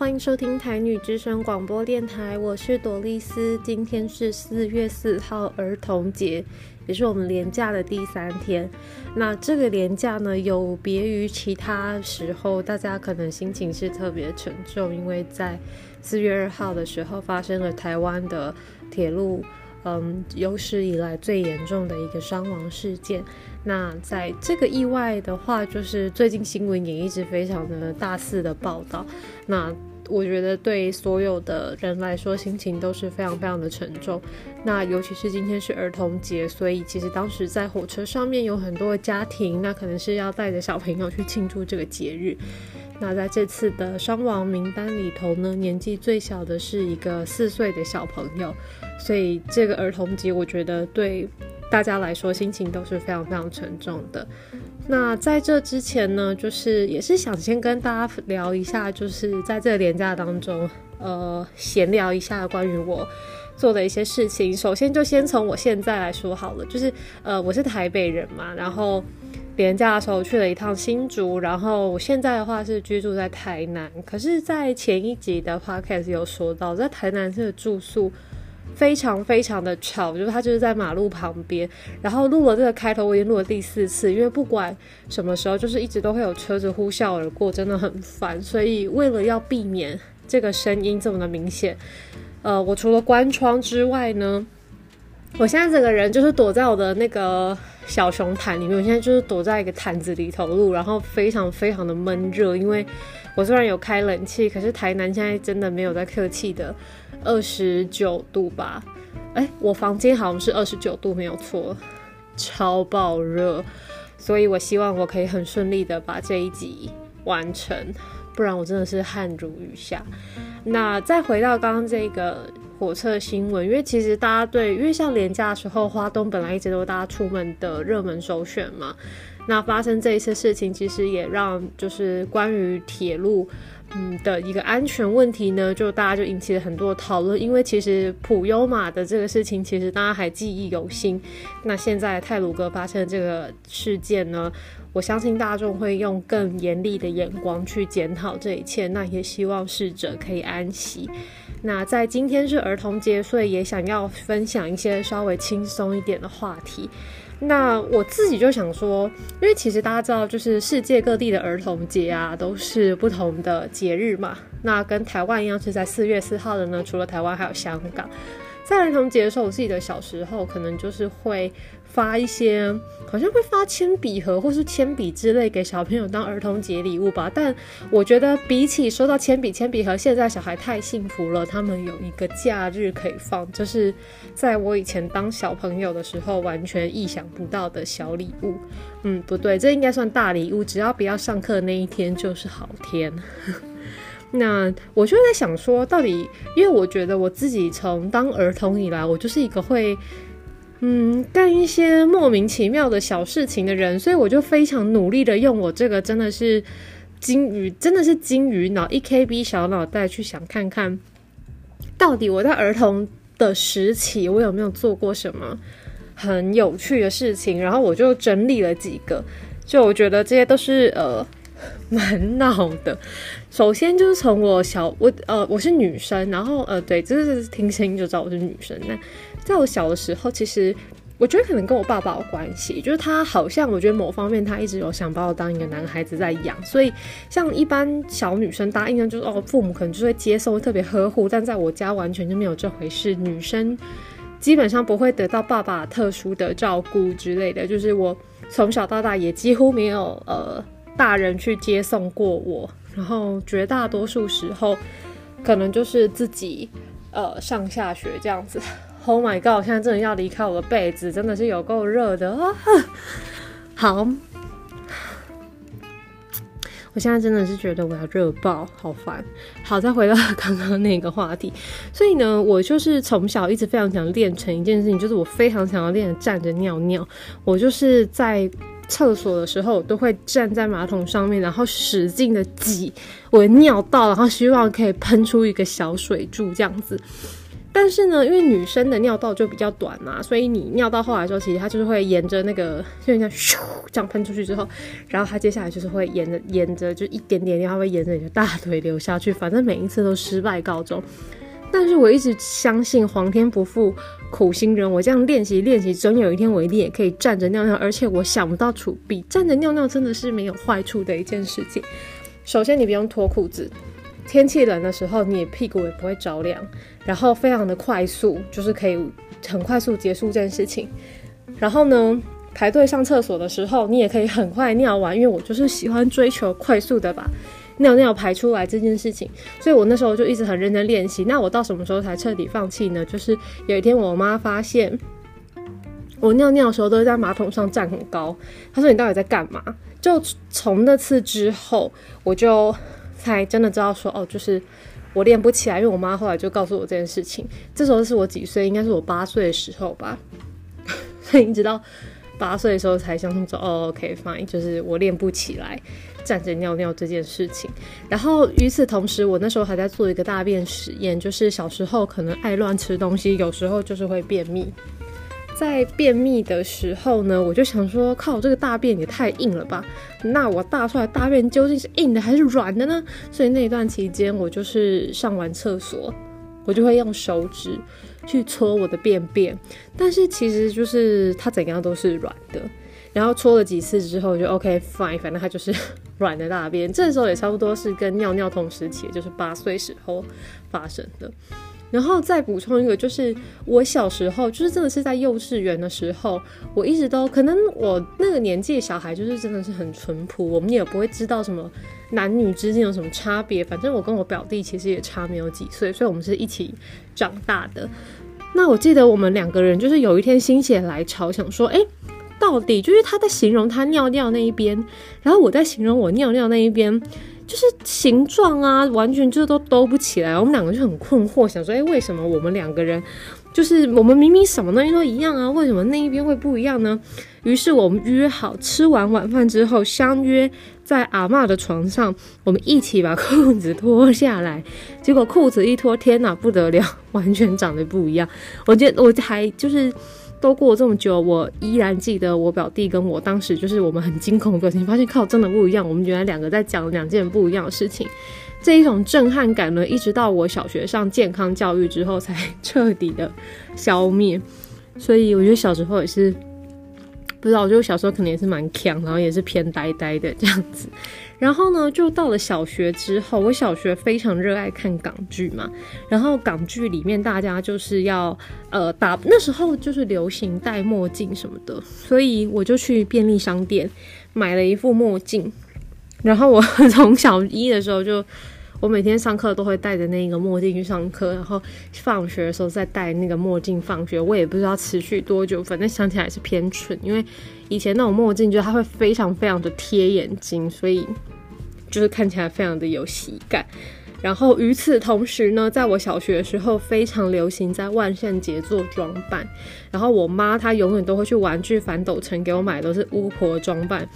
欢迎收听台女之声广播电台，我是朵丽丝。今天是四月四号儿童节，也是我们连假的第三天。那这个连假呢，有别于其他时候，大家可能心情是特别沉重，因为在四月二号的时候发生了台湾的铁路。嗯，有史以来最严重的一个伤亡事件。那在这个意外的话，就是最近新闻也一直非常的大肆的报道。那我觉得对所有的人来说，心情都是非常非常的沉重。那尤其是今天是儿童节，所以其实当时在火车上面有很多的家庭，那可能是要带着小朋友去庆祝这个节日。那在这次的伤亡名单里头呢，年纪最小的是一个四岁的小朋友，所以这个儿童节我觉得对大家来说心情都是非常非常沉重的。那在这之前呢，就是也是想先跟大家聊一下，就是在这个年假当中，呃，闲聊一下关于我做的一些事情。首先就先从我现在来说好了，就是呃，我是台北人嘛，然后。年假的时候去了一趟新竹，然后我现在的话是居住在台南。可是，在前一集的 podcast 有说到，在台南这个住宿非常非常的吵，就是它就是在马路旁边。然后录了这个开头，我已经录了第四次，因为不管什么时候，就是一直都会有车子呼啸而过，真的很烦。所以为了要避免这个声音这么的明显，呃，我除了关窗之外呢。我现在整个人就是躲在我的那个小熊毯里面，我现在就是躲在一个毯子里头录，然后非常非常的闷热，因为我虽然有开冷气，可是台南现在真的没有在客气的二十九度吧？哎，我房间好像是二十九度没有错，超爆热，所以我希望我可以很顺利的把这一集完成，不然我真的是汗如雨下。那再回到刚刚这个。火车新闻，因为其实大家对，因为像廉价的时候，花东本来一直都是大家出门的热门首选嘛。那发生这一次事情，其实也让就是关于铁路嗯的一个安全问题呢，就大家就引起了很多讨论。因为其实普悠玛的这个事情，其实大家还记忆犹新。那现在泰鲁哥发生这个事件呢，我相信大众会用更严厉的眼光去检讨这一切。那也希望逝者可以安息。那在今天是儿童节，所以也想要分享一些稍微轻松一点的话题。那我自己就想说，因为其实大家知道，就是世界各地的儿童节啊，都是不同的节日嘛。那跟台湾一样是在四月四号的呢，除了台湾还有香港。在儿童节的时候，我自己的小时候可能就是会。发一些好像会发铅笔盒或是铅笔之类给小朋友当儿童节礼物吧，但我觉得比起收到铅笔、铅笔盒，现在小孩太幸福了，他们有一个假日可以放，就是在我以前当小朋友的时候完全意想不到的小礼物。嗯，不对，这应该算大礼物，只要不要上课那一天就是好天。那我就在想说，到底因为我觉得我自己从当儿童以来，我就是一个会。嗯，干一些莫名其妙的小事情的人，所以我就非常努力的用我这个真的是金鱼，真的是金鱼脑一 KB 小脑袋去想看看，到底我在儿童的时期我有没有做过什么很有趣的事情，然后我就整理了几个，就我觉得这些都是呃蛮闹的。首先就是从我小我呃我是女生，然后呃对，就是听声音就知道我是女生那。在我小的时候，其实我觉得可能跟我爸爸有关系，就是他好像我觉得某方面他一直有想把我当一个男孩子在养，所以像一般小女生，大家印象就是哦，父母可能就会接受，特别呵护，但在我家完全就没有这回事，女生基本上不会得到爸爸特殊的照顾之类的，就是我从小到大也几乎没有呃大人去接送过我，然后绝大多数时候可能就是自己呃上下学这样子。Oh my god！我现在真的要离开我的被子，真的是有够热的啊！好，我现在真的是觉得我要热爆，好烦。好，再回到刚刚那个话题，所以呢，我就是从小一直非常想练成一件事情，就是我非常想要练站着尿尿。我就是在厕所的时候，都会站在马桶上面，然后使劲的挤我的尿道，然后希望可以喷出一个小水柱这样子。但是呢，因为女生的尿道就比较短嘛，所以你尿到后来的时候，其实它就是会沿着那个，就像咻这样喷出去之后，然后它接下来就是会沿着沿着就一点点尿，它会沿着你的大腿流下去，反正每一次都失败告终。但是我一直相信皇天不负苦心人，我这样练习练习，总有一天我一定也可以站着尿尿，而且我想不到处避，站着尿尿真的是没有坏处的一件事情。首先，你不用脱裤子。天气冷的时候，你屁股也不会着凉，然后非常的快速，就是可以很快速结束这件事情。然后呢，排队上厕所的时候，你也可以很快尿完，因为我就是喜欢追求快速的把尿尿排出来这件事情，所以我那时候就一直很认真练习。那我到什么时候才彻底放弃呢？就是有一天我妈发现我尿尿的时候都是在马桶上站很高，她说你到底在干嘛？就从那次之后，我就。才真的知道说哦，就是我练不起来，因为我妈后来就告诉我这件事情。这时候是我几岁？应该是我八岁的时候吧。所以一直到八岁的时候才相信说哦，OK fine，就是我练不起来站着尿尿这件事情。然后与此同时，我那时候还在做一个大便实验，就是小时候可能爱乱吃东西，有时候就是会便秘。在便秘的时候呢，我就想说，靠，这个大便也太硬了吧？那我大出来大便究竟是硬的还是软的呢？所以那一段期间，我就是上完厕所，我就会用手指去搓我的便便，但是其实就是它怎样都是软的。然后搓了几次之后，就 OK fine，反正它就是 软的大便。这时候也差不多是跟尿尿同时期，就是八岁时候发生的。然后再补充一个，就是我小时候，就是真的是在幼稚园的时候，我一直都可能我那个年纪的小孩，就是真的是很淳朴，我们也不会知道什么男女之间有什么差别。反正我跟我表弟其实也差没有几岁，所以我们是一起长大的。那我记得我们两个人就是有一天心血来潮，想说，哎，到底就是他在形容他尿尿那一边，然后我在形容我尿尿那一边。就是形状啊，完全就是都兜不起来。我们两个就很困惑，想说，哎，为什么我们两个人，就是我们明明什么东西都一样啊，为什么那一边会不一样呢？于是我们约好吃完晚饭之后，相约在阿妈的床上，我们一起把裤子脱下来。结果裤子一脱，天哪，不得了，完全长得不一样。我觉我还就是。都过了这么久，我依然记得我表弟跟我当时就是我们很惊恐的表情，发现靠真的不一样。我们原来两个在讲两件不一样的事情，这一种震撼感呢，一直到我小学上健康教育之后才彻底的消灭。所以我觉得小时候也是。不知道，就小时候可能也是蛮强，然后也是偏呆呆的这样子。然后呢，就到了小学之后，我小学非常热爱看港剧嘛。然后港剧里面大家就是要呃打，那时候就是流行戴墨镜什么的，所以我就去便利商店买了一副墨镜。然后我 从小一的时候就。我每天上课都会戴着那个墨镜去上课，然后放学的时候再戴那个墨镜放学。我也不知道持续多久，反正想起来是偏蠢，因为以前那种墨镜就它会非常非常的贴眼睛，所以就是看起来非常的有喜感。然后与此同时呢，在我小学的时候非常流行在万圣节做装扮，然后我妈她永远都会去玩具反斗城给我买都是巫婆装扮。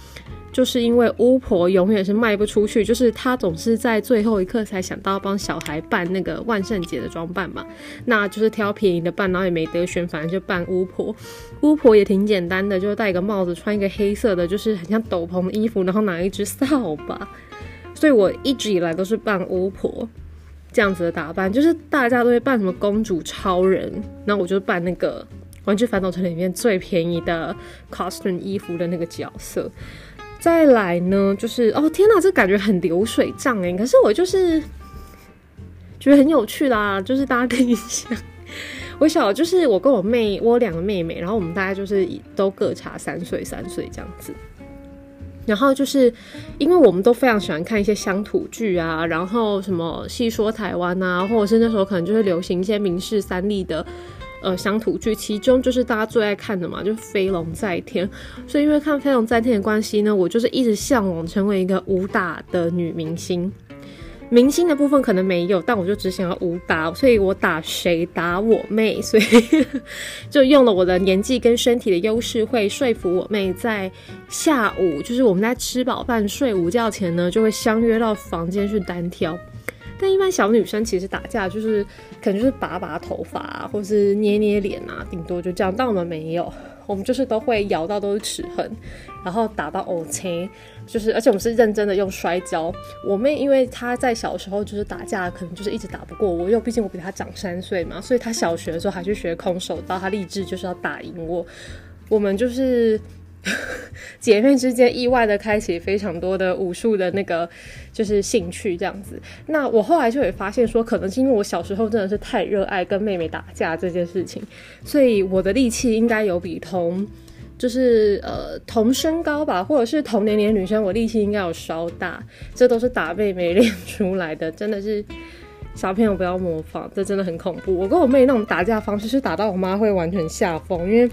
就是因为巫婆永远是卖不出去，就是她总是在最后一刻才想到帮小孩办那个万圣节的装扮嘛，那就是挑便宜的办，然后也没得选，反正就扮巫婆。巫婆也挺简单的，就是戴一个帽子，穿一个黑色的，就是很像斗篷的衣服，然后拿一只扫把。所以我一直以来都是扮巫婆这样子的打扮，就是大家都会扮什么公主、超人，那我就扮那个玩具反斗城里面最便宜的 costume 衣服的那个角色。再来呢，就是哦天哪，这感觉很流水账哎！可是我就是觉得很有趣啦，就是大家可以想，我小就是我跟我妹，我两个妹妹，然后我们大概就是都各差三岁三岁这样子。然后就是因为我们都非常喜欢看一些乡土剧啊，然后什么戏说台湾啊，或者是那时候可能就是流行一些明示三立的。呃，乡土剧其中就是大家最爱看的嘛，就是《飞龙在天》。所以因为看《飞龙在天》的关系呢，我就是一直向往成为一个武打的女明星。明星的部分可能没有，但我就只想要武打，所以我打谁打我妹，所以就用了我的年纪跟身体的优势，会说服我妹在下午，就是我们在吃饱饭睡午觉前呢，就会相约到房间去单挑。但一般小女生其实打架就是可能就是拔拔头发啊，或是捏捏脸啊，顶多就这样。但我们没有，我们就是都会咬到都是齿痕，然后打到 OK，就是而且我们是认真的用摔跤。我妹因为她在小时候就是打架，可能就是一直打不过我，因为毕竟我比她长三岁嘛，所以她小学的时候还去学空手道，她立志就是要打赢我。我们就是。姐妹之间意外的开启非常多的武术的那个就是兴趣这样子。那我后来就会发现说，可能是因为我小时候真的是太热爱跟妹妹打架这件事情，所以我的力气应该有比同就是呃同身高吧，或者是同年龄女生，我力气应该有稍大。这都是打妹妹练出来的，真的是小朋友不要模仿，这真的很恐怖。我跟我妹那种打架方式是打到我妈会完全吓疯，因为。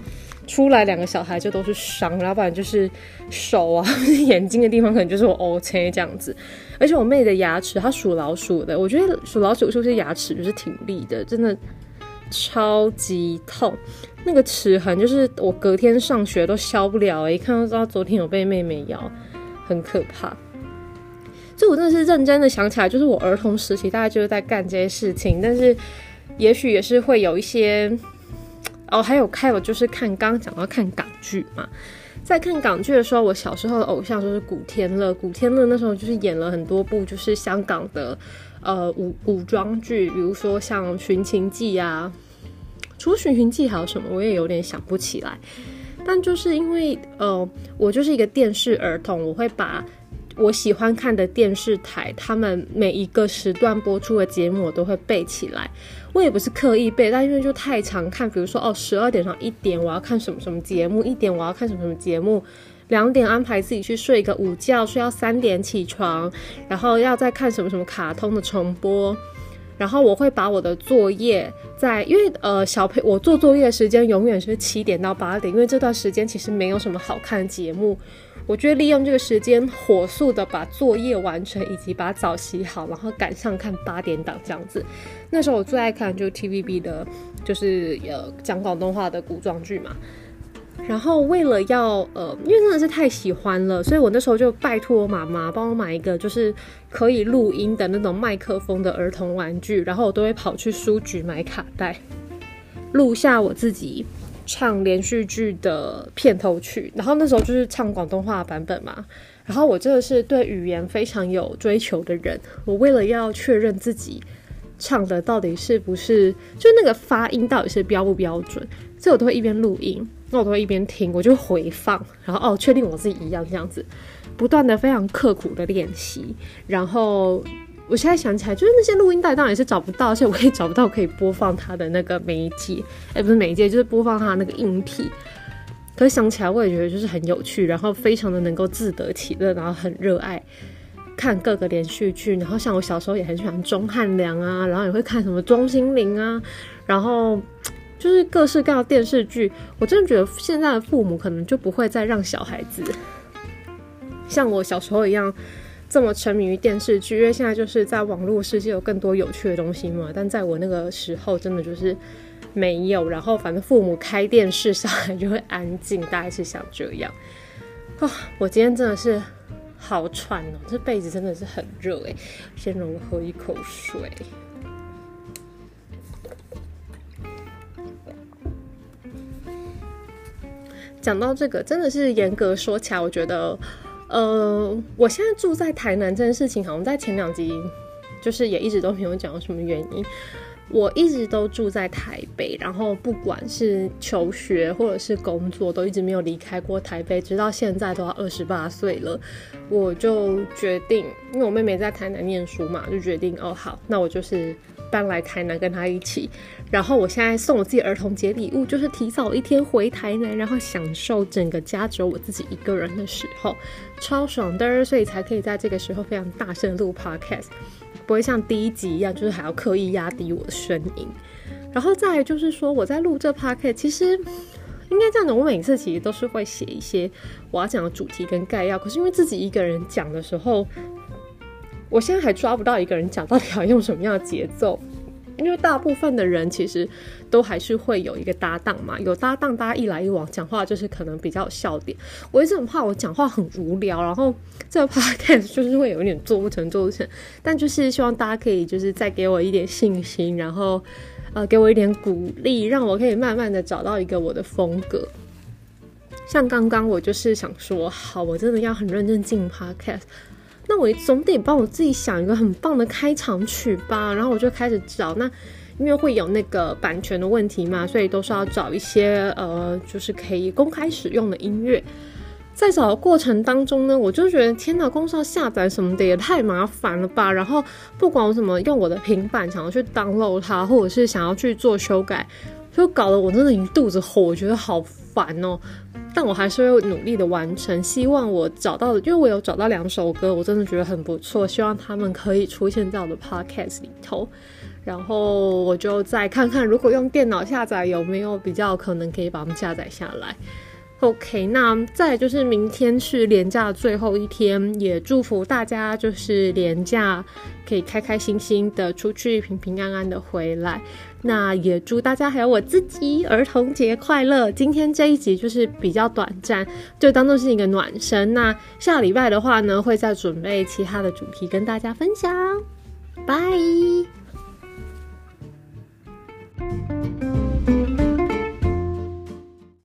出来两个小孩就都是伤，然后不然就是手啊、眼睛的地方可能就是我 OK 这样子。而且我妹的牙齿，她属老鼠的，我觉得属老鼠是不是牙齿就是挺利的，真的超级痛。那个齿痕就是我隔天上学都消不了，一看就知道昨天有被妹妹咬，很可怕。所以我真的是认真的想起来，就是我儿童时期大概就是在干这些事情，但是也许也是会有一些。哦，还有还有就是看刚刚讲到看港剧嘛，在看港剧的时候，我小时候的偶像就是古天乐。古天乐那时候就是演了很多部就是香港的呃武武装剧，比如说像《寻秦记》啊。除了《寻秦记》还有什么，我也有点想不起来。但就是因为呃，我就是一个电视儿童，我会把。我喜欢看的电视台，他们每一个时段播出的节目，我都会背起来。我也不是刻意背，但因为就太常看，比如说哦，十二点上一点我要看什么什么节目，一点我要看什么什么节目，两点安排自己去睡一个午觉，睡到三点起床，然后要再看什么什么卡通的重播。然后我会把我的作业在，因为呃小朋我做作业的时间永远是七点到八点，因为这段时间其实没有什么好看的节目。我觉得利用这个时间，火速的把作业完成，以及把澡洗好，然后赶上看八点档这样子。那时候我最爱看就 TVB 的，就是呃讲广东话的古装剧嘛。然后为了要呃，因为真的是太喜欢了，所以我那时候就拜托我妈妈帮我买一个就是可以录音的那种麦克风的儿童玩具，然后我都会跑去书局买卡带，录下我自己。唱连续剧的片头曲，然后那时候就是唱广东话版本嘛。然后我真的是对语言非常有追求的人，我为了要确认自己唱的到底是不是，就那个发音到底是标不标准，所以我都会一边录音，那我都会一边听，我就回放，然后哦，确定我自己一样这样子，不断的非常刻苦的练习，然后。我现在想起来，就是那些录音带当然也是找不到，而且我也找不到可以播放它的那个媒介，哎，不是媒介，就是播放它那个硬体。可是想起来，我也觉得就是很有趣，然后非常的能够自得其乐，然后很热爱看各个连续剧。然后像我小时候也很喜欢钟汉良啊，然后也会看什么钟欣凌啊，然后就是各式各样的电视剧。我真的觉得现在的父母可能就不会再让小孩子像我小时候一样。这么沉迷于电视剧，因为现在就是在网络世界有更多有趣的东西嘛。但在我那个时候，真的就是没有。然后反正父母开电视，小孩就会安静，大概是想这样。啊，我今天真的是好喘哦，这被子真的是很热诶。先容我喝一口水。讲到这个，真的是严格说起来，我觉得。呃，我现在住在台南这件事情，好像在前两集就是也一直都没有讲什么原因。我一直都住在台北，然后不管是求学或者是工作，都一直没有离开过台北，直到现在都要二十八岁了，我就决定，因为我妹妹在台南念书嘛，就决定哦好，那我就是。搬来台南跟他一起，然后我现在送我自己儿童节礼物，就是提早一天回台南，然后享受整个家只有我自己一个人的时候，超爽的，所以才可以在这个时候非常大声录 podcast，不会像第一集一样，就是还要刻意压低我的声音。然后再就是说，我在录这 podcast，其实应该这样的，我每次其实都是会写一些我要讲的主题跟概要，可是因为自己一个人讲的时候。我现在还抓不到一个人讲到底要用什么样的节奏，因为大部分的人其实都还是会有一个搭档嘛，有搭档，大家一来一往讲话就是可能比较有笑点。我一直很怕我讲话很无聊，然后这个 podcast 就是会有一点做不成做不成，但就是希望大家可以就是再给我一点信心，然后呃给我一点鼓励，让我可以慢慢的找到一个我的风格。像刚刚我就是想说，好，我真的要很认真进 podcast。那我总得帮我自己想一个很棒的开场曲吧，然后我就开始找。那因为会有那个版权的问题嘛，所以都是要找一些呃，就是可以公开使用的音乐。在找的过程当中呢，我就觉得天哪，公司要下载什么的也太麻烦了吧。然后不管我怎么用我的平板想要去 download 它，或者是想要去做修改，就搞得我真的一肚子火，我觉得好烦哦。但我还是会努力的完成，希望我找到的，因为我有找到两首歌，我真的觉得很不错，希望他们可以出现在我的 podcast 里头，然后我就再看看，如果用电脑下载有没有比较可能可以把它们下载下来。OK，那再就是明天是连假最后一天，也祝福大家就是连假可以开开心心的出去，平平安安的回来。那也祝大家还有我自己儿童节快乐！今天这一集就是比较短暂，就当做是一个暖身。那下礼拜的话呢，会再准备其他的主题跟大家分享。拜。